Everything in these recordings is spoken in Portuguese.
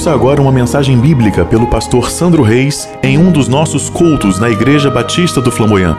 Ouça agora uma mensagem bíblica pelo pastor Sandro Reis em um dos nossos cultos na Igreja Batista do Flamboyant.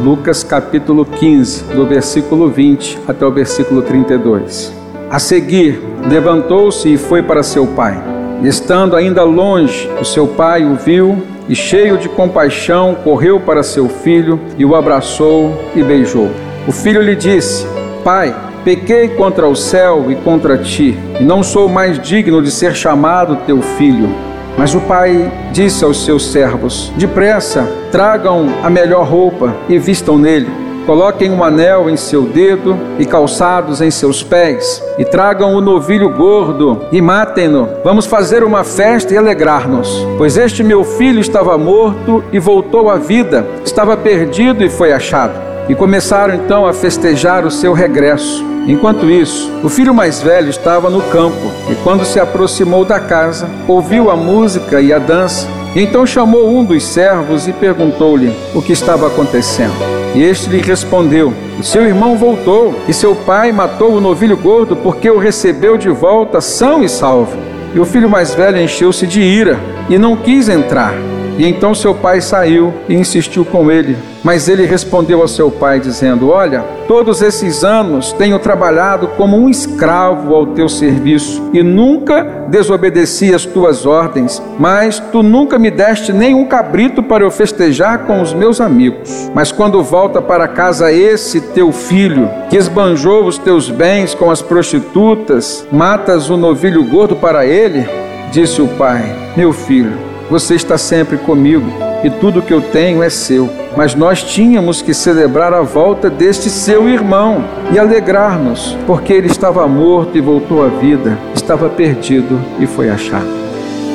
Lucas capítulo 15, do versículo 20 até o versículo 32. A seguir, levantou-se e foi para seu pai. Estando ainda longe, o seu pai o viu e, cheio de compaixão, correu para seu filho e o abraçou e beijou. O filho lhe disse: Pai, pequei contra o céu e contra ti, e não sou mais digno de ser chamado teu filho. Mas o pai disse aos seus servos: Depressa, tragam a melhor roupa e vistam nele. Coloquem um anel em seu dedo e calçados em seus pés, e tragam o novilho gordo e matem-no. Vamos fazer uma festa e alegrar-nos. Pois este meu filho estava morto e voltou à vida, estava perdido e foi achado. E começaram então a festejar o seu regresso. Enquanto isso, o filho mais velho estava no campo e, quando se aproximou da casa, ouviu a música e a dança. E então chamou um dos servos e perguntou-lhe o que estava acontecendo. E este lhe respondeu: seu irmão voltou e seu pai matou o novilho gordo porque o recebeu de volta são e salvo. E o filho mais velho encheu-se de ira e não quis entrar. E então seu pai saiu e insistiu com ele. Mas ele respondeu ao seu pai, dizendo: Olha, todos esses anos tenho trabalhado como um escravo ao teu serviço e nunca desobedeci as tuas ordens, mas tu nunca me deste nenhum cabrito para eu festejar com os meus amigos. Mas quando volta para casa esse teu filho, que esbanjou os teus bens com as prostitutas, matas o novilho gordo para ele? Disse o pai: Meu filho, você está sempre comigo e tudo que eu tenho é seu. Mas nós tínhamos que celebrar a volta deste seu irmão e alegrar-nos, porque ele estava morto e voltou à vida, estava perdido e foi achado.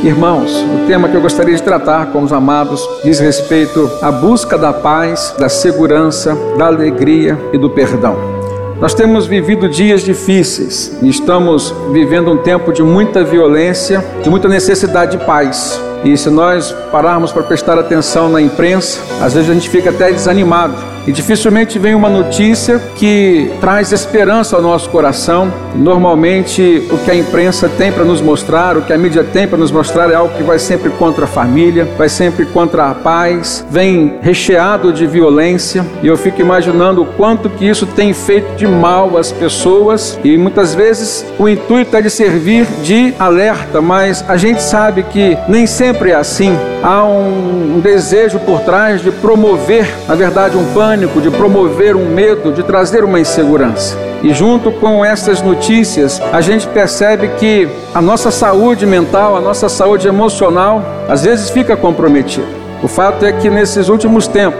Irmãos, o tema que eu gostaria de tratar com os amados diz respeito à busca da paz, da segurança, da alegria e do perdão. Nós temos vivido dias difíceis e estamos vivendo um tempo de muita violência, de muita necessidade de paz. E se nós pararmos para prestar atenção na imprensa, às vezes a gente fica até desanimado. E dificilmente vem uma notícia que traz esperança ao nosso coração. Normalmente, o que a imprensa tem para nos mostrar, o que a mídia tem para nos mostrar, é algo que vai sempre contra a família, vai sempre contra a paz, vem recheado de violência. E eu fico imaginando o quanto que isso tem feito de mal às pessoas. E muitas vezes o intuito é de servir de alerta, mas a gente sabe que nem sempre é assim. Há um, desejo por trás de promover, na verdade, um pânico de promover um medo, de trazer uma insegurança. E junto com essas notícias, a gente percebe que a nossa saúde mental, a nossa saúde emocional, às vezes fica comprometida. O fato é que nesses últimos tempos,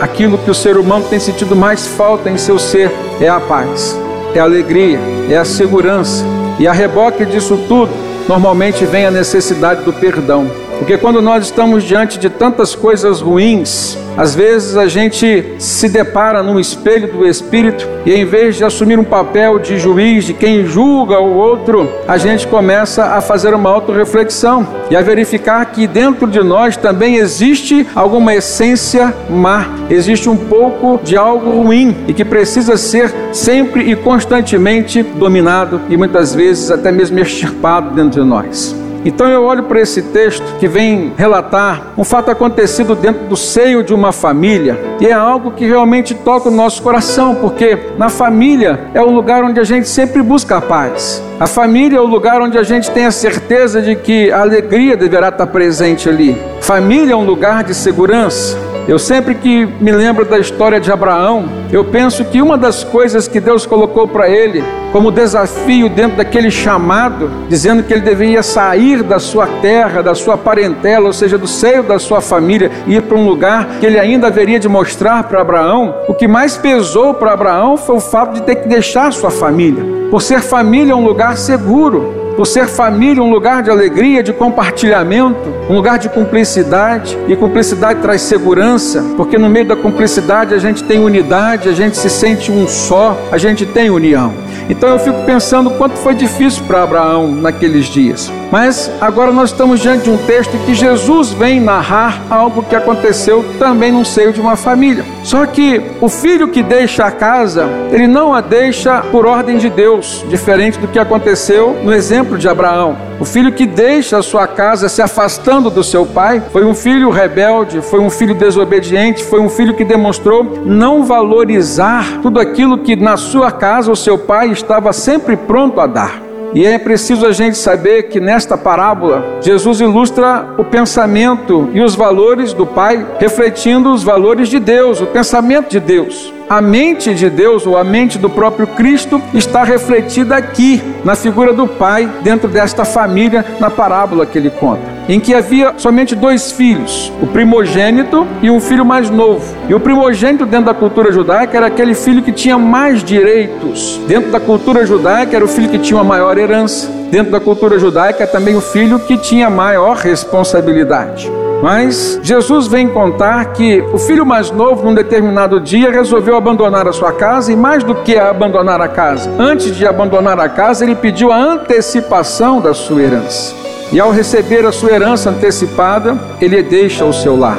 aquilo que o ser humano tem sentido mais falta em seu ser é a paz, é a alegria, é a segurança. E a reboque disso tudo, normalmente vem a necessidade do perdão. Porque quando nós estamos diante de tantas coisas ruins, às vezes a gente se depara num espelho do Espírito e em vez de assumir um papel de juiz, de quem julga o outro, a gente começa a fazer uma autorreflexão e a verificar que dentro de nós também existe alguma essência má, existe um pouco de algo ruim e que precisa ser sempre e constantemente dominado e muitas vezes até mesmo extirpado dentro de nós. Então eu olho para esse texto que vem relatar um fato acontecido dentro do seio de uma família e é algo que realmente toca o nosso coração, porque na família é o lugar onde a gente sempre busca a paz. A família é o lugar onde a gente tem a certeza de que a alegria deverá estar presente ali. Família é um lugar de segurança. Eu sempre que me lembro da história de Abraão, eu penso que uma das coisas que Deus colocou para ele como desafio dentro daquele chamado, dizendo que ele deveria sair da sua terra, da sua parentela, ou seja, do seio da sua família, e ir para um lugar que ele ainda haveria de mostrar para Abraão, o que mais pesou para Abraão foi o fato de ter que deixar sua família. Por ser família um lugar seguro, por ser família um lugar de alegria, de compartilhamento, um lugar de cumplicidade, e cumplicidade traz segurança, porque no meio da cumplicidade a gente tem unidade, a gente se sente um só, a gente tem união. Então eu fico pensando quanto foi difícil para Abraão naqueles dias. Mas agora nós estamos diante de um texto que Jesus vem narrar algo que aconteceu também no seio de uma família. Só que o filho que deixa a casa, ele não a deixa por ordem de Deus, diferente do que aconteceu no exemplo de Abraão. O filho que deixa a sua casa se afastando do seu pai foi um filho rebelde, foi um filho desobediente, foi um filho que demonstrou não valorizar tudo aquilo que na sua casa o seu pai estava sempre pronto a dar. E é preciso a gente saber que nesta parábola, Jesus ilustra o pensamento e os valores do Pai, refletindo os valores de Deus, o pensamento de Deus. A mente de Deus, ou a mente do próprio Cristo, está refletida aqui, na figura do Pai, dentro desta família, na parábola que ele conta, em que havia somente dois filhos, o primogênito e um filho mais novo. E o primogênito, dentro da cultura judaica, era aquele filho que tinha mais direitos. Dentro da cultura judaica, era o filho que tinha uma maior herança. Dentro da cultura judaica, também o filho que tinha maior responsabilidade. Mas Jesus vem contar que o filho mais novo, num determinado dia, resolveu abandonar a sua casa e, mais do que abandonar a casa, antes de abandonar a casa, ele pediu a antecipação da sua herança. E ao receber a sua herança antecipada, ele deixa o seu lar.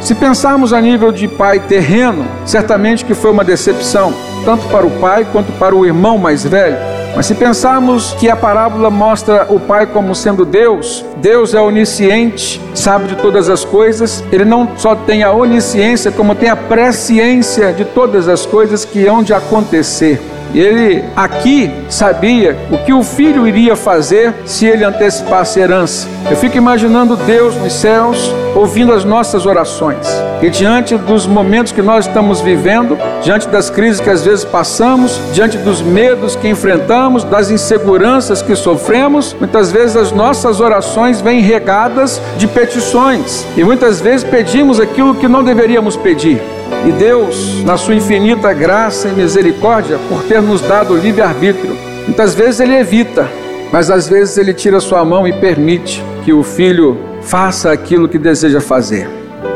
Se pensarmos a nível de pai terreno, certamente que foi uma decepção, tanto para o pai quanto para o irmão mais velho. Mas se pensarmos que a parábola mostra o Pai como sendo Deus, Deus é onisciente, sabe de todas as coisas, ele não só tem a onisciência, como tem a presciência de todas as coisas que hão de acontecer. E ele aqui sabia o que o filho iria fazer se ele antecipasse a herança. Eu fico imaginando Deus nos céus ouvindo as nossas orações. E diante dos momentos que nós estamos vivendo, diante das crises que às vezes passamos, diante dos medos que enfrentamos, das inseguranças que sofremos, muitas vezes as nossas orações vêm regadas de petições. E muitas vezes pedimos aquilo que não deveríamos pedir. E Deus, na sua infinita graça e misericórdia, por ter nos dado livre-arbítrio, muitas vezes Ele evita, mas às vezes Ele tira sua mão e permite que o filho faça aquilo que deseja fazer.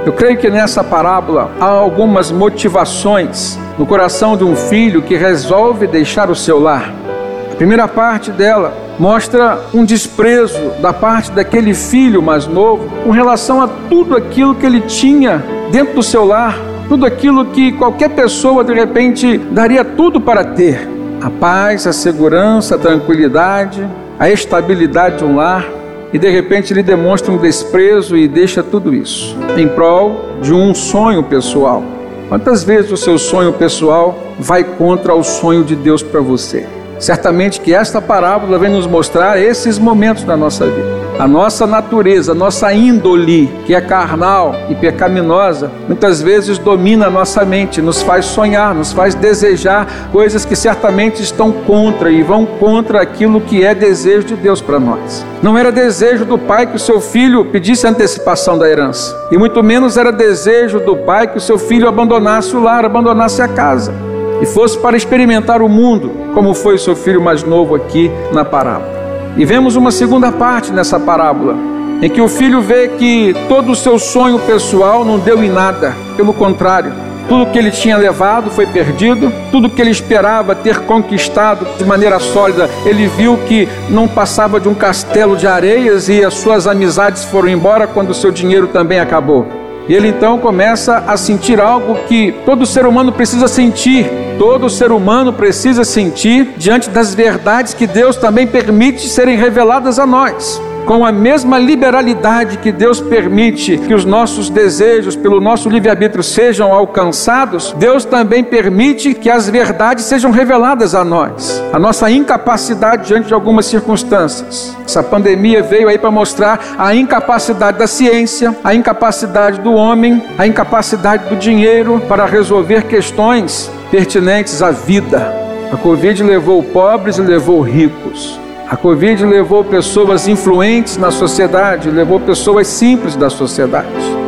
Eu creio que nessa parábola há algumas motivações no coração de um filho que resolve deixar o seu lar. A primeira parte dela mostra um desprezo da parte daquele filho mais novo com relação a tudo aquilo que ele tinha dentro do seu lar, tudo aquilo que qualquer pessoa de repente daria tudo para ter: a paz, a segurança, a tranquilidade, a estabilidade de um lar. E de repente ele demonstra um desprezo e deixa tudo isso em prol de um sonho pessoal. Quantas vezes o seu sonho pessoal vai contra o sonho de Deus para você? Certamente que esta parábola vem nos mostrar esses momentos da nossa vida. A nossa natureza, a nossa índole, que é carnal e pecaminosa, muitas vezes domina a nossa mente, nos faz sonhar, nos faz desejar coisas que certamente estão contra e vão contra aquilo que é desejo de Deus para nós. Não era desejo do pai que o seu filho pedisse antecipação da herança, e muito menos era desejo do pai que o seu filho abandonasse o lar, abandonasse a casa e fosse para experimentar o mundo, como foi o seu filho mais novo aqui na parábola. E vemos uma segunda parte nessa parábola, em que o filho vê que todo o seu sonho pessoal não deu em nada, pelo contrário, tudo que ele tinha levado foi perdido, tudo que ele esperava ter conquistado de maneira sólida, ele viu que não passava de um castelo de areias e as suas amizades foram embora quando o seu dinheiro também acabou. E ele então começa a sentir algo que todo ser humano precisa sentir. Todo ser humano precisa sentir diante das verdades que Deus também permite serem reveladas a nós. Com a mesma liberalidade que Deus permite que os nossos desejos, pelo nosso livre-arbítrio, sejam alcançados, Deus também permite que as verdades sejam reveladas a nós. A nossa incapacidade diante de algumas circunstâncias. Essa pandemia veio aí para mostrar a incapacidade da ciência, a incapacidade do homem, a incapacidade do dinheiro para resolver questões pertinentes à vida. A Covid levou pobres e levou ricos. A Covid levou pessoas influentes na sociedade, levou pessoas simples da sociedade.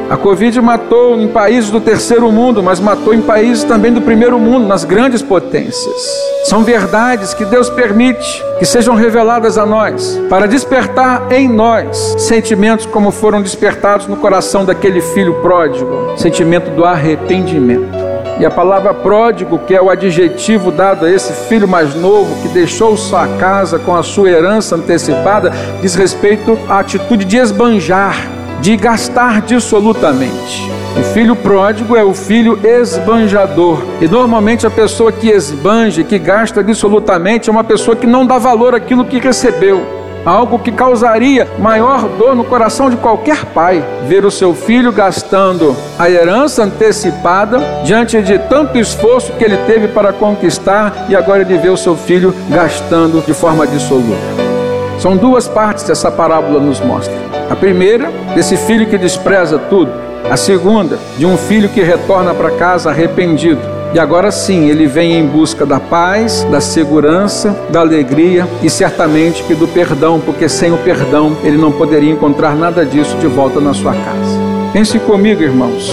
A Covid matou em países do terceiro mundo, mas matou em países também do primeiro mundo, nas grandes potências. São verdades que Deus permite que sejam reveladas a nós, para despertar em nós sentimentos como foram despertados no coração daquele filho pródigo sentimento do arrependimento. E a palavra pródigo, que é o adjetivo dado a esse filho mais novo que deixou sua casa com a sua herança antecipada, diz respeito à atitude de esbanjar, de gastar dissolutamente. O filho pródigo é o filho esbanjador. E normalmente a pessoa que esbanja, que gasta absolutamente, é uma pessoa que não dá valor àquilo que recebeu algo que causaria maior dor no coração de qualquer pai, ver o seu filho gastando a herança antecipada diante de tanto esforço que ele teve para conquistar e agora ele vê o seu filho gastando de forma dissoluta. São duas partes que essa parábola nos mostra. A primeira, desse filho que despreza tudo. A segunda, de um filho que retorna para casa arrependido e agora sim, ele vem em busca da paz, da segurança, da alegria e certamente que do perdão, porque sem o perdão ele não poderia encontrar nada disso de volta na sua casa. Pense comigo, irmãos.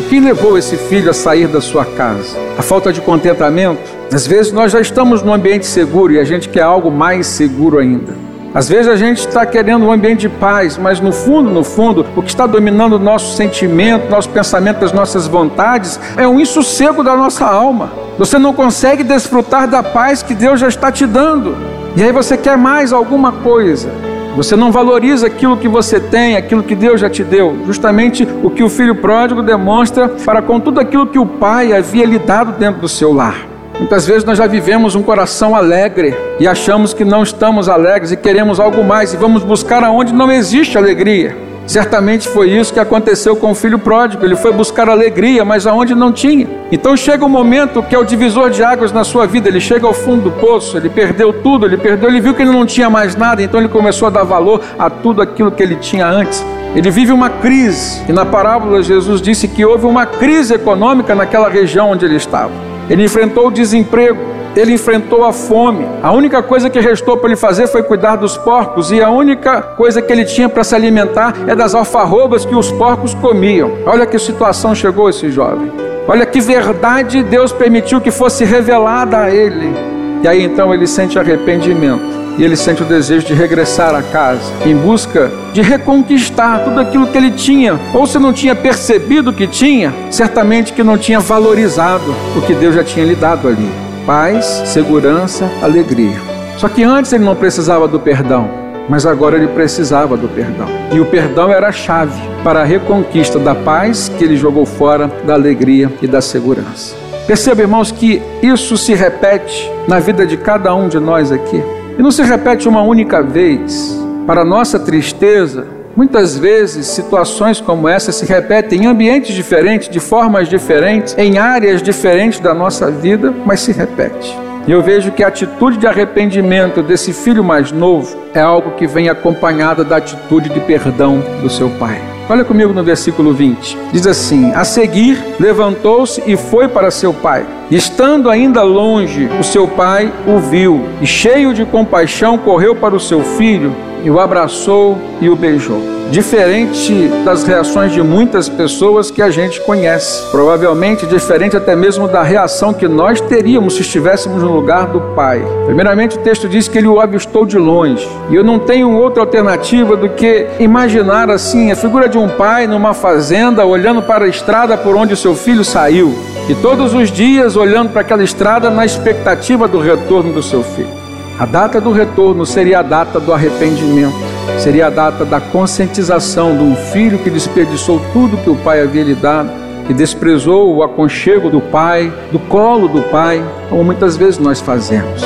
O que levou esse filho a sair da sua casa? A falta de contentamento? Às vezes nós já estamos num ambiente seguro e a gente quer algo mais seguro ainda. Às vezes a gente está querendo um ambiente de paz, mas no fundo, no fundo, o que está dominando o nosso sentimento, nosso pensamento, as nossas vontades, é um insossego da nossa alma. Você não consegue desfrutar da paz que Deus já está te dando. E aí você quer mais alguma coisa. Você não valoriza aquilo que você tem, aquilo que Deus já te deu. Justamente o que o filho pródigo demonstra para com tudo aquilo que o pai havia lhe dado dentro do seu lar. Muitas vezes nós já vivemos um coração alegre e achamos que não estamos alegres e queremos algo mais e vamos buscar aonde não existe alegria. Certamente foi isso que aconteceu com o filho pródigo. Ele foi buscar alegria, mas aonde não tinha. Então chega um momento que é o divisor de águas na sua vida. Ele chega ao fundo do poço, ele perdeu tudo, ele perdeu, ele viu que ele não tinha mais nada, então ele começou a dar valor a tudo aquilo que ele tinha antes. Ele vive uma crise, e na parábola Jesus disse que houve uma crise econômica naquela região onde ele estava. Ele enfrentou o desemprego, ele enfrentou a fome. A única coisa que restou para ele fazer foi cuidar dos porcos, e a única coisa que ele tinha para se alimentar é das alfarrobas que os porcos comiam. Olha que situação chegou esse jovem. Olha que verdade Deus permitiu que fosse revelada a ele. E aí então ele sente arrependimento e ele sente o desejo de regressar a casa em busca de reconquistar tudo aquilo que ele tinha, ou se não tinha percebido que tinha, certamente que não tinha valorizado o que Deus já tinha lhe dado ali: paz, segurança, alegria. Só que antes ele não precisava do perdão, mas agora ele precisava do perdão. E o perdão era a chave para a reconquista da paz que ele jogou fora, da alegria e da segurança. Perceba, irmãos, que isso se repete na vida de cada um de nós aqui. E não se repete uma única vez. Para nossa tristeza, muitas vezes situações como essa se repetem em ambientes diferentes, de formas diferentes, em áreas diferentes da nossa vida, mas se repete. E eu vejo que a atitude de arrependimento desse filho mais novo é algo que vem acompanhada da atitude de perdão do seu pai. Olha comigo no versículo 20. Diz assim: A seguir, levantou-se e foi para seu pai. Estando ainda longe, o seu pai o viu e, cheio de compaixão, correu para o seu filho e o abraçou e o beijou diferente das reações de muitas pessoas que a gente conhece. Provavelmente diferente até mesmo da reação que nós teríamos se estivéssemos no lugar do Pai. Primeiramente, o texto diz que ele o avistou de longe. E eu não tenho outra alternativa do que imaginar assim a figura de um pai numa fazenda olhando para a estrada por onde seu filho saiu. E todos os dias olhando para aquela estrada na expectativa do retorno do seu filho. A data do retorno seria a data do arrependimento, seria a data da conscientização de um filho que desperdiçou tudo que o pai havia lhe dado, que desprezou o aconchego do pai, do colo do pai, como muitas vezes nós fazemos.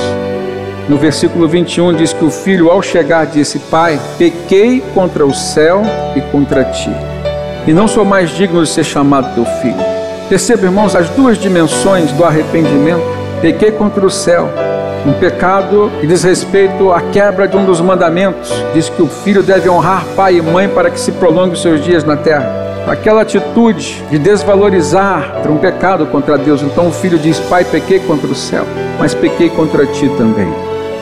No versículo 21 diz que o filho, ao chegar, disse: Pai, pequei contra o céu e contra ti, e não sou mais digno de ser chamado teu filho. Perceba, irmãos, as duas dimensões do arrependimento. Pequei contra o céu, um pecado que diz respeito à quebra de um dos mandamentos. Diz que o filho deve honrar pai e mãe para que se prolongue os seus dias na terra. Aquela atitude de desvalorizar um pecado contra Deus. Então o filho diz: Pai, pequei contra o céu, mas pequei contra ti também.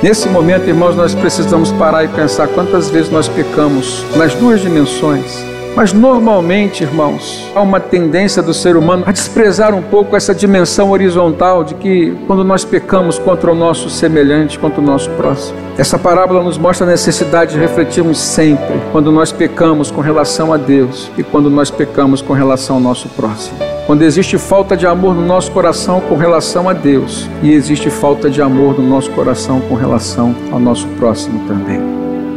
Nesse momento, irmãos, nós precisamos parar e pensar quantas vezes nós pecamos nas duas dimensões mas normalmente, irmãos, há uma tendência do ser humano a desprezar um pouco essa dimensão horizontal de que quando nós pecamos contra o nosso semelhante, contra o nosso próximo. Essa parábola nos mostra a necessidade de refletirmos sempre quando nós pecamos com relação a Deus e quando nós pecamos com relação ao nosso próximo. Quando existe falta de amor no nosso coração com relação a Deus e existe falta de amor no nosso coração com relação ao nosso próximo também.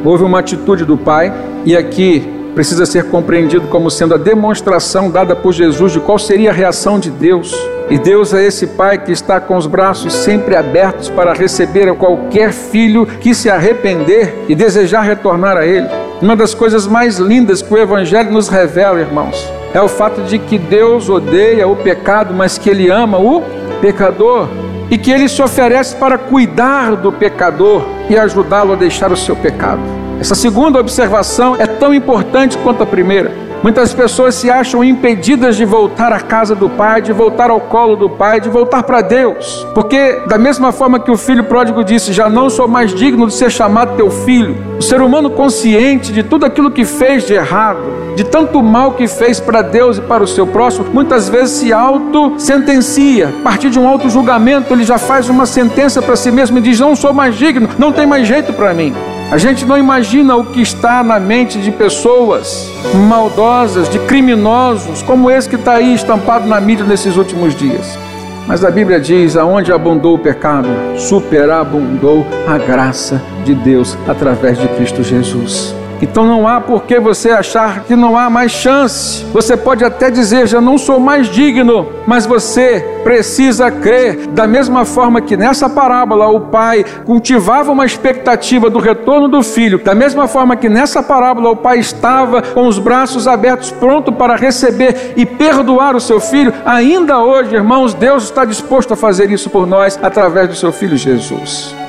Houve uma atitude do pai e aqui precisa ser compreendido como sendo a demonstração dada por Jesus de qual seria a reação de Deus. E Deus é esse Pai que está com os braços sempre abertos para receber qualquer filho que se arrepender e desejar retornar a Ele. Uma das coisas mais lindas que o Evangelho nos revela, irmãos, é o fato de que Deus odeia o pecado, mas que Ele ama o pecador e que Ele se oferece para cuidar do pecador e ajudá-lo a deixar o seu pecado. Essa segunda observação é tão importante quanto a primeira. Muitas pessoas se acham impedidas de voltar à casa do Pai, de voltar ao colo do Pai, de voltar para Deus. Porque, da mesma forma que o filho pródigo disse: Já não sou mais digno de ser chamado teu filho, o ser humano consciente de tudo aquilo que fez de errado, de tanto mal que fez para Deus e para o seu próximo, muitas vezes se auto-sentencia. A partir de um auto-julgamento, ele já faz uma sentença para si mesmo e diz: Não sou mais digno, não tem mais jeito para mim. A gente não imagina o que está na mente de pessoas maldosas, de criminosos, como esse que está aí estampado na mídia nesses últimos dias. Mas a Bíblia diz: aonde abundou o pecado, superabundou a graça de Deus através de Cristo Jesus. Então não há por que você achar que não há mais chance. Você pode até dizer, já não sou mais digno, mas você precisa crer. Da mesma forma que nessa parábola o pai cultivava uma expectativa do retorno do filho, da mesma forma que nessa parábola o pai estava com os braços abertos, pronto para receber e perdoar o seu filho, ainda hoje, irmãos, Deus está disposto a fazer isso por nós através do seu filho Jesus.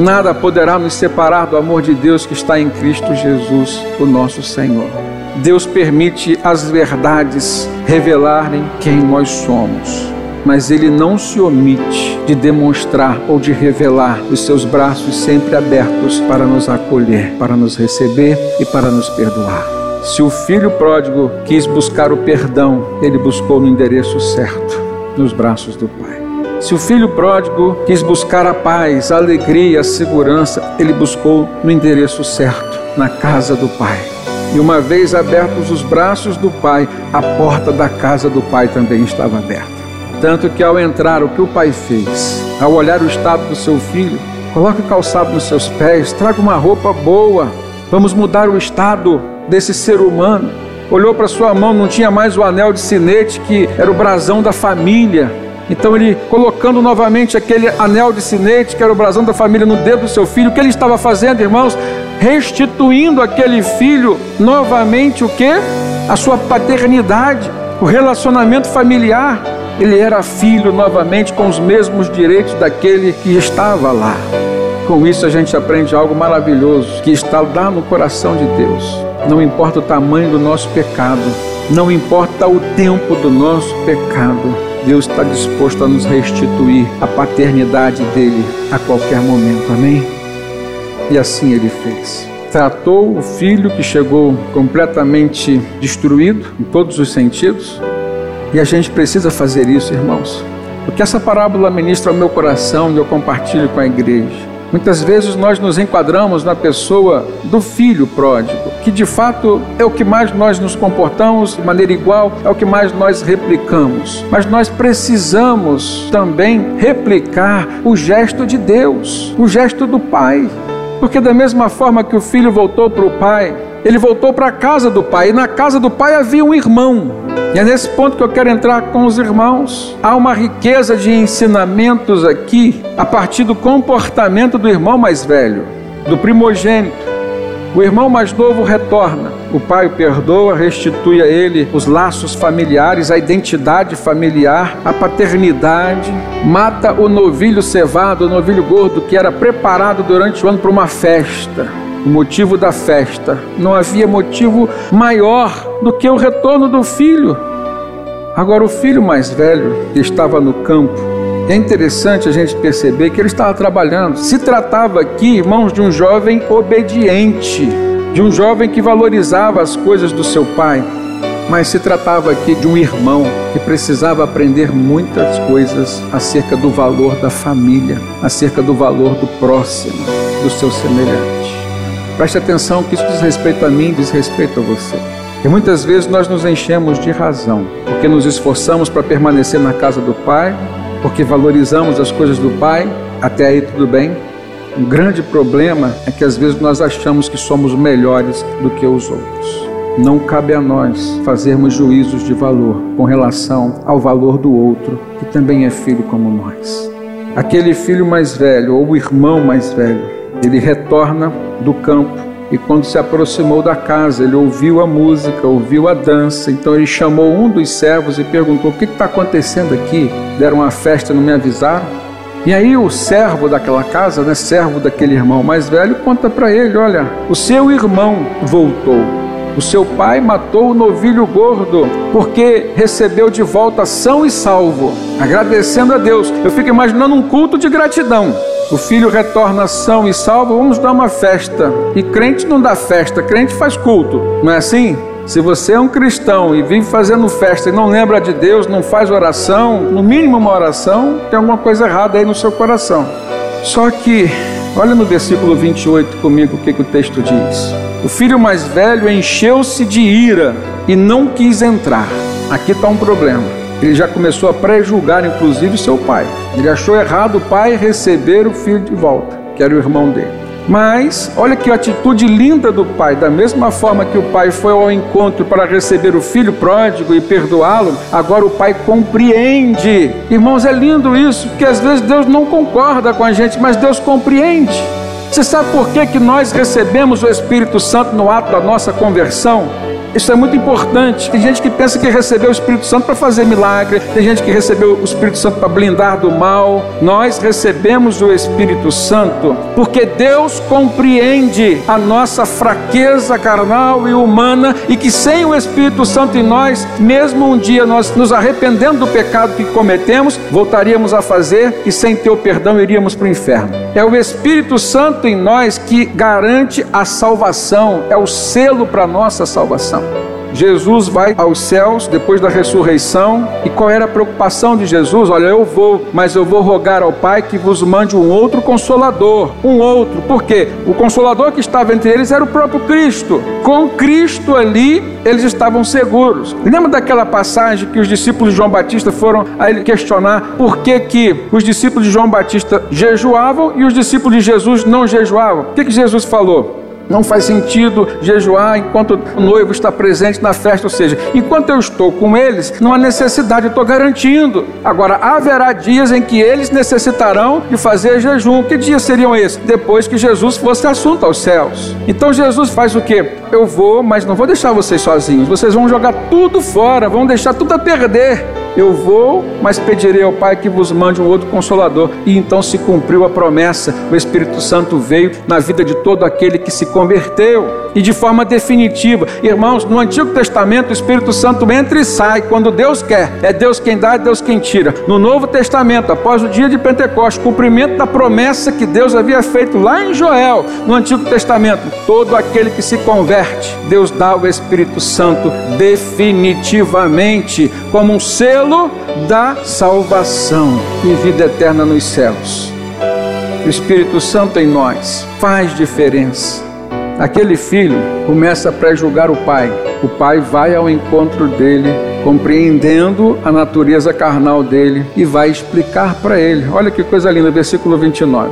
Nada poderá nos separar do amor de Deus que está em Cristo Jesus, o nosso Senhor. Deus permite as verdades revelarem quem nós somos, mas Ele não se omite de demonstrar ou de revelar os seus braços sempre abertos para nos acolher, para nos receber e para nos perdoar. Se o filho pródigo quis buscar o perdão, ele buscou no endereço certo, nos braços do Pai. Se o filho pródigo quis buscar a paz, a alegria, a segurança, ele buscou no endereço certo, na casa do Pai. E uma vez abertos os braços do Pai, a porta da casa do Pai também estava aberta. Tanto que ao entrar, o que o pai fez? Ao olhar o estado do seu filho, coloque calçado nos seus pés, traga uma roupa boa, vamos mudar o estado desse ser humano. Olhou para sua mão, não tinha mais o anel de sinete que era o brasão da família então ele colocando novamente aquele anel de sinete, que era o brasão da família, no dedo do seu filho, o que ele estava fazendo, irmãos? Restituindo aquele filho novamente o que? A sua paternidade, o relacionamento familiar. Ele era filho novamente com os mesmos direitos daquele que estava lá. Com isso a gente aprende algo maravilhoso que está lá no coração de Deus. Não importa o tamanho do nosso pecado, não importa o tempo do nosso pecado, Deus está disposto a nos restituir a paternidade dele a qualquer momento, amém? E assim ele fez. Tratou o filho que chegou completamente destruído em todos os sentidos, e a gente precisa fazer isso, irmãos, porque essa parábola ministra ao meu coração e eu compartilho com a igreja. Muitas vezes nós nos enquadramos na pessoa do filho pródigo, que de fato é o que mais nós nos comportamos de maneira igual, é o que mais nós replicamos. Mas nós precisamos também replicar o gesto de Deus, o gesto do Pai. Porque, da mesma forma que o filho voltou para o pai, ele voltou para a casa do pai, e na casa do pai havia um irmão. E é nesse ponto que eu quero entrar com os irmãos. Há uma riqueza de ensinamentos aqui, a partir do comportamento do irmão mais velho, do primogênito. O irmão mais novo retorna. O pai o perdoa, restitui a ele os laços familiares, a identidade familiar, a paternidade, mata o novilho cevado, o novilho gordo que era preparado durante o ano para uma festa. O motivo da festa. Não havia motivo maior do que o retorno do filho. Agora, o filho mais velho, que estava no campo, é interessante a gente perceber que ele estava trabalhando. Se tratava aqui, irmãos, de um jovem obediente, de um jovem que valorizava as coisas do seu pai. Mas se tratava aqui de um irmão que precisava aprender muitas coisas acerca do valor da família, acerca do valor do próximo, do seu semelhante. Preste atenção que isso diz respeito a mim, diz respeito a você. E muitas vezes nós nos enchemos de razão, porque nos esforçamos para permanecer na casa do Pai, porque valorizamos as coisas do Pai, até aí tudo bem. Um grande problema é que às vezes nós achamos que somos melhores do que os outros. Não cabe a nós fazermos juízos de valor com relação ao valor do outro, que também é filho como nós. Aquele filho mais velho, ou o irmão mais velho, ele retorna do campo e quando se aproximou da casa, ele ouviu a música, ouviu a dança. Então ele chamou um dos servos e perguntou: O que está acontecendo aqui? Deram uma festa, não me avisaram? E aí o servo daquela casa, né, servo daquele irmão mais velho, conta para ele: Olha, o seu irmão voltou. O seu pai matou o novilho gordo porque recebeu de volta são e salvo, agradecendo a Deus. Eu fico imaginando um culto de gratidão. O filho retorna são e salvo, vamos dar uma festa. E crente não dá festa, crente faz culto, não é assim? Se você é um cristão e vive fazendo festa e não lembra de Deus, não faz oração, no mínimo uma oração, tem alguma coisa errada aí no seu coração. Só que, olha no versículo 28 comigo o que, que o texto diz. O filho mais velho encheu-se de ira e não quis entrar. Aqui está um problema. Ele já começou a pré-julgar, inclusive, seu pai. Ele achou errado o pai receber o filho de volta, que era o irmão dele. Mas, olha que atitude linda do pai. Da mesma forma que o pai foi ao encontro para receber o filho pródigo e perdoá-lo, agora o pai compreende. Irmãos, é lindo isso, porque às vezes Deus não concorda com a gente, mas Deus compreende. Você sabe por que, que nós recebemos o Espírito Santo no ato da nossa conversão? Isso é muito importante. Tem gente que pensa que recebeu o Espírito Santo para fazer milagre, tem gente que recebeu o Espírito Santo para blindar do mal. Nós recebemos o Espírito Santo porque Deus compreende a nossa fraqueza carnal e humana e que sem o Espírito Santo em nós, mesmo um dia nós nos arrependendo do pecado que cometemos, voltaríamos a fazer e sem ter o perdão iríamos para o inferno. É o Espírito Santo em nós que garante a salvação, é o selo para nossa salvação. Jesus vai aos céus depois da ressurreição. E qual era a preocupação de Jesus? Olha, eu vou, mas eu vou rogar ao Pai que vos mande um outro consolador. Um outro. Por quê? O consolador que estava entre eles era o próprio Cristo. Com Cristo ali, eles estavam seguros. Lembra daquela passagem que os discípulos de João Batista foram a ele questionar por que, que os discípulos de João Batista jejuavam e os discípulos de Jesus não jejuavam? O que, que Jesus falou? Não faz sentido jejuar enquanto o noivo está presente na festa, ou seja, enquanto eu estou com eles, não há necessidade, eu estou garantindo. Agora, haverá dias em que eles necessitarão de fazer jejum. Que dias seriam esses? Depois que Jesus fosse assunto aos céus. Então Jesus faz o quê? Eu vou, mas não vou deixar vocês sozinhos. Vocês vão jogar tudo fora, vão deixar tudo a perder. Eu vou, mas pedirei ao Pai que vos mande um outro consolador. E então se cumpriu a promessa. O Espírito Santo veio na vida de todo aquele que se converteu. E de forma definitiva. Irmãos, no Antigo Testamento o Espírito Santo entra e sai quando Deus quer. É Deus quem dá, é Deus quem tira. No Novo Testamento, após o dia de Pentecostes, cumprimento da promessa que Deus havia feito lá em Joel, no Antigo Testamento, todo aquele que se converte, Deus dá o Espírito Santo definitivamente como um selo da salvação e vida eterna nos céus. O Espírito Santo em nós faz diferença. Aquele filho começa a pré-julgar o pai. O pai vai ao encontro dele, compreendendo a natureza carnal dele e vai explicar para ele. Olha que coisa linda, versículo 29.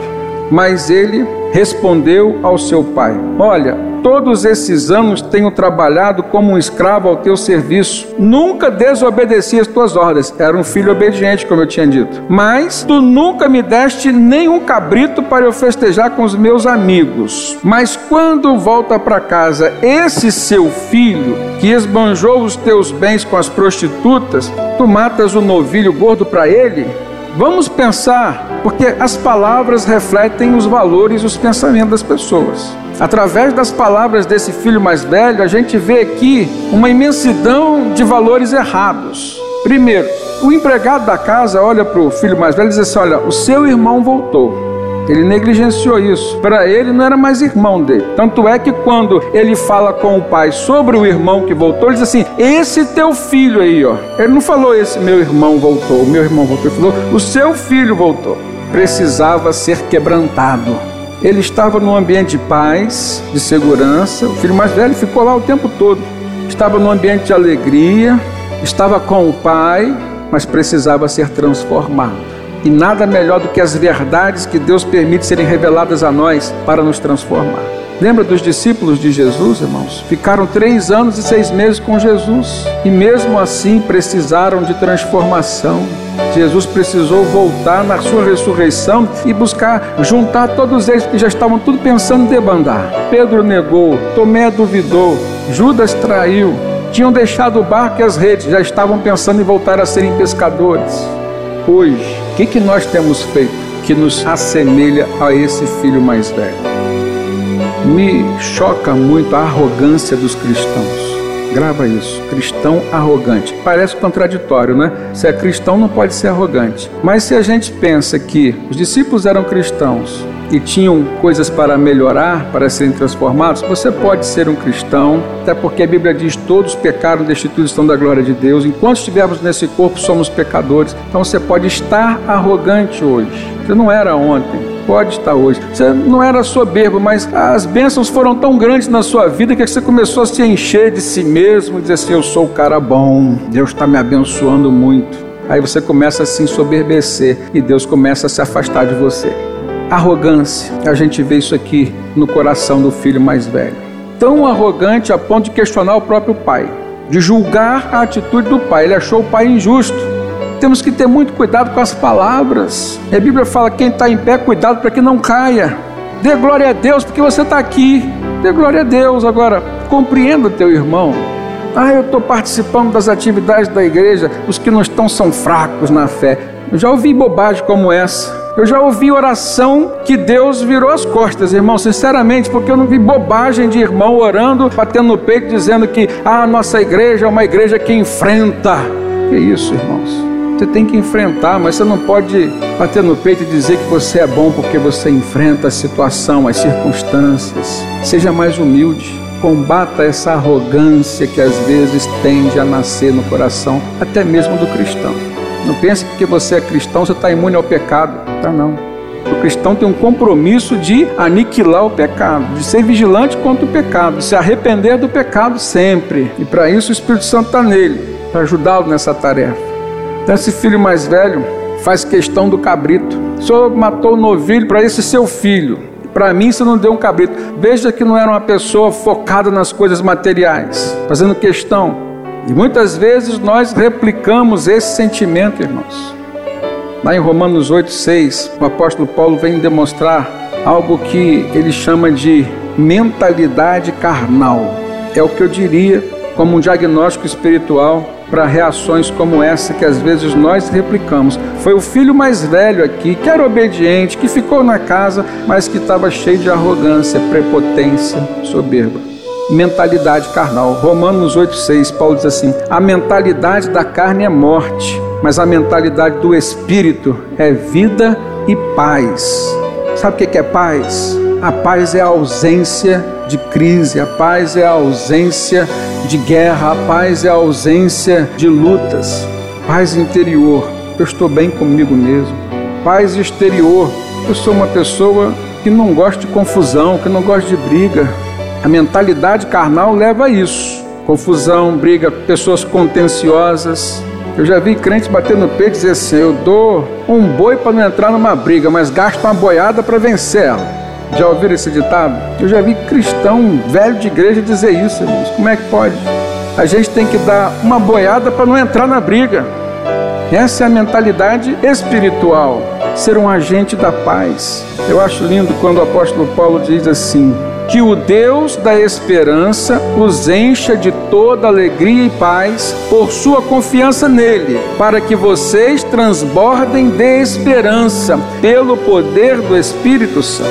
Mas ele respondeu ao seu pai: Olha, todos esses anos tenho trabalhado como um escravo ao teu serviço. Nunca desobedeci as tuas ordens. Era um filho obediente, como eu tinha dito. Mas tu nunca me deste nenhum cabrito para eu festejar com os meus amigos. Mas quando volta para casa esse seu filho, que esbanjou os teus bens com as prostitutas, tu matas o novilho gordo para ele? Vamos pensar, porque as palavras refletem os valores e os pensamentos das pessoas. Através das palavras desse filho mais velho, a gente vê aqui uma imensidão de valores errados. Primeiro, o empregado da casa olha para o filho mais velho e diz assim: Olha, o seu irmão voltou. Ele negligenciou isso. Para ele não era mais irmão dele. Tanto é que quando ele fala com o pai sobre o irmão que voltou, ele diz assim: Esse teu filho aí, ó. Ele não falou esse meu irmão voltou, o meu irmão voltou. Ele falou: O seu filho voltou. Precisava ser quebrantado. Ele estava num ambiente de paz, de segurança. O filho mais velho ficou lá o tempo todo. Estava num ambiente de alegria, estava com o pai, mas precisava ser transformado. E nada melhor do que as verdades que Deus permite serem reveladas a nós para nos transformar. Lembra dos discípulos de Jesus, irmãos? Ficaram três anos e seis meses com Jesus e mesmo assim precisaram de transformação. Jesus precisou voltar na sua ressurreição e buscar juntar todos eles que já estavam tudo pensando em debandar. Pedro negou, Tomé duvidou, Judas traiu, tinham deixado o barco e as redes, já estavam pensando em voltar a serem pescadores. Hoje, que, que nós temos feito que nos assemelha a esse filho mais velho? Me choca muito a arrogância dos cristãos. Grava isso. Cristão arrogante. Parece contraditório, né? Se é cristão, não pode ser arrogante. Mas se a gente pensa que os discípulos eram cristãos e tinham coisas para melhorar, para serem transformados, você pode ser um cristão, até porque a Bíblia diz: todos pecaram, destituídos estão da glória de Deus. Enquanto estivermos nesse corpo, somos pecadores. Então você pode estar arrogante hoje. Você não era ontem pode estar hoje. Você não era soberbo, mas as bênçãos foram tão grandes na sua vida que você começou a se encher de si mesmo, dizer assim: Eu sou o cara bom, Deus está me abençoando muito. Aí você começa a se ensoberbecer e Deus começa a se afastar de você. Arrogância, a gente vê isso aqui no coração do filho mais velho. Tão arrogante a ponto de questionar o próprio pai, de julgar a atitude do pai. Ele achou o pai injusto. Temos que ter muito cuidado com as palavras. A Bíblia fala: quem está em pé, cuidado para que não caia. Dê glória a Deus porque você está aqui. Dê glória a Deus. Agora, compreenda teu irmão. Ah, eu estou participando das atividades da igreja. Os que não estão são fracos na fé. Eu já ouvi bobagem como essa. Eu já ouvi oração que Deus virou as costas, irmão, sinceramente, porque eu não vi bobagem de irmão orando, batendo no peito, dizendo que ah, a nossa igreja é uma igreja que enfrenta. Que isso, irmãos? Você tem que enfrentar, mas você não pode bater no peito e dizer que você é bom porque você enfrenta a situação, as circunstâncias. Seja mais humilde. Combata essa arrogância que às vezes tende a nascer no coração, até mesmo do cristão. Não pense que porque você é cristão você está imune ao pecado. Tá não. O cristão tem um compromisso de aniquilar o pecado, de ser vigilante contra o pecado, de se arrepender do pecado sempre. E para isso o Espírito Santo está nele, para ajudá-lo nessa tarefa. Então, esse filho mais velho faz questão do cabrito. O senhor matou o novilho para esse seu filho. Para mim, você não deu um cabrito. Veja que não era uma pessoa focada nas coisas materiais, fazendo questão. E muitas vezes nós replicamos esse sentimento, irmãos. Lá em Romanos 8,6, o apóstolo Paulo vem demonstrar algo que ele chama de mentalidade carnal. É o que eu diria como um diagnóstico espiritual para reações como essa que às vezes nós replicamos. Foi o filho mais velho aqui, que era obediente, que ficou na casa, mas que estava cheio de arrogância, prepotência, soberba. Mentalidade carnal. Romanos 8,6, Paulo diz assim: a mentalidade da carne é morte, mas a mentalidade do espírito é vida e paz. Sabe o que é paz? A paz é a ausência de crise, a paz é a ausência de guerra, a paz é a ausência de lutas. Paz interior, eu estou bem comigo mesmo. Paz exterior, eu sou uma pessoa que não gosta de confusão, que não gosta de briga. A mentalidade carnal leva a isso. Confusão, briga, pessoas contenciosas. Eu já vi crentes bater no peito e dizer assim: eu dou um boi para não entrar numa briga, mas gasto uma boiada para vencer ela. Já ouviram esse ditado? Eu já vi cristão velho de igreja dizer isso, irmãos. Como é que pode? A gente tem que dar uma boiada para não entrar na briga. Essa é a mentalidade espiritual, ser um agente da paz. Eu acho lindo quando o apóstolo Paulo diz assim: que o Deus da esperança os encha de toda alegria e paz por sua confiança nele, para que vocês transbordem de esperança pelo poder do Espírito Santo.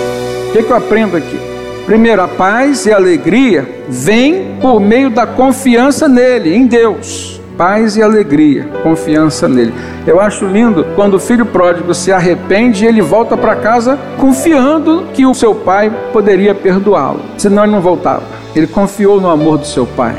O que, que eu aprendo aqui? Primeiro, a paz e a alegria vêm por meio da confiança nele, em Deus paz e alegria, confiança nele. Eu acho lindo quando o filho pródigo se arrepende e ele volta para casa confiando que o seu pai poderia perdoá-lo, senão ele não voltava. Ele confiou no amor do seu pai.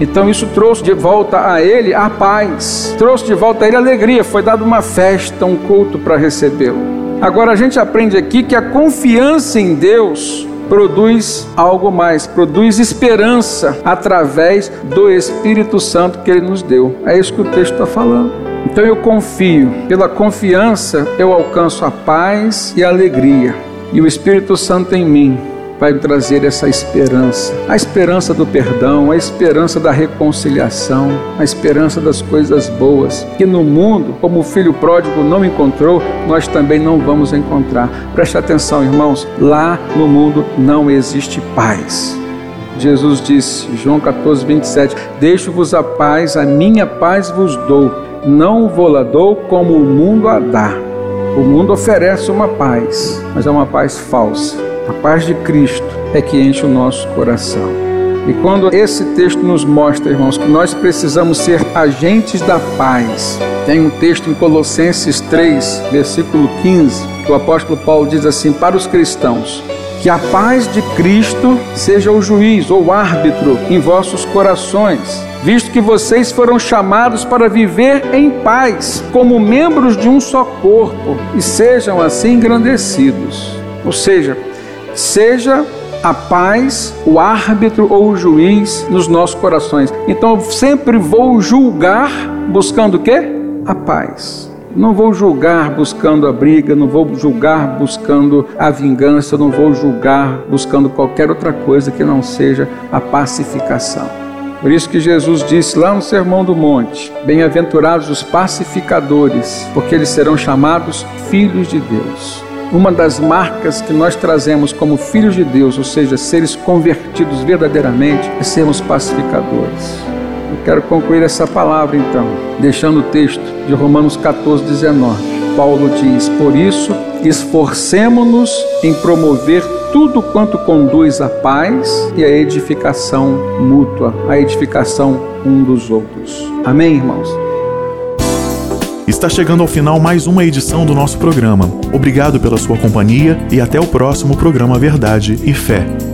Então isso trouxe de volta a ele a paz, trouxe de volta a ele a alegria. Foi dado uma festa, um culto para recebê-lo. Agora a gente aprende aqui que a confiança em Deus produz algo mais, produz esperança através do Espírito Santo que Ele nos deu. É isso que o texto está falando. Então eu confio, pela confiança eu alcanço a paz e a alegria, e o Espírito Santo em mim vai trazer essa esperança, a esperança do perdão, a esperança da reconciliação, a esperança das coisas boas, que no mundo, como o filho pródigo não encontrou, nós também não vamos encontrar. Preste atenção, irmãos, lá no mundo não existe paz. Jesus disse, João 14, 27, Deixo-vos a paz, a minha paz vos dou, não vou-la dou como o mundo a dá. O mundo oferece uma paz, mas é uma paz falsa. A paz de Cristo é que enche o nosso coração. E quando esse texto nos mostra, irmãos, que nós precisamos ser agentes da paz, tem um texto em Colossenses 3, versículo 15, que o apóstolo Paulo diz assim: para os cristãos, que a paz de Cristo seja o juiz ou árbitro em vossos corações, visto que vocês foram chamados para viver em paz, como membros de um só corpo, e sejam assim engrandecidos. Ou seja, seja a paz, o árbitro ou o juiz nos nossos corações. Então eu sempre vou julgar buscando o quê? A paz. Não vou julgar buscando a briga, não vou julgar buscando a vingança, não vou julgar buscando qualquer outra coisa que não seja a pacificação. Por isso que Jesus disse lá no Sermão do Monte: Bem-aventurados os pacificadores, porque eles serão chamados filhos de Deus. Uma das marcas que nós trazemos como filhos de Deus, ou seja, seres convertidos verdadeiramente, é sermos pacificadores. Eu quero concluir essa palavra então, deixando o texto de Romanos 14, 19. Paulo diz: Por isso, esforcemos-nos em promover tudo quanto conduz à paz e à edificação mútua, à edificação um dos outros. Amém, irmãos? Está chegando ao final mais uma edição do nosso programa. Obrigado pela sua companhia e até o próximo programa Verdade e Fé.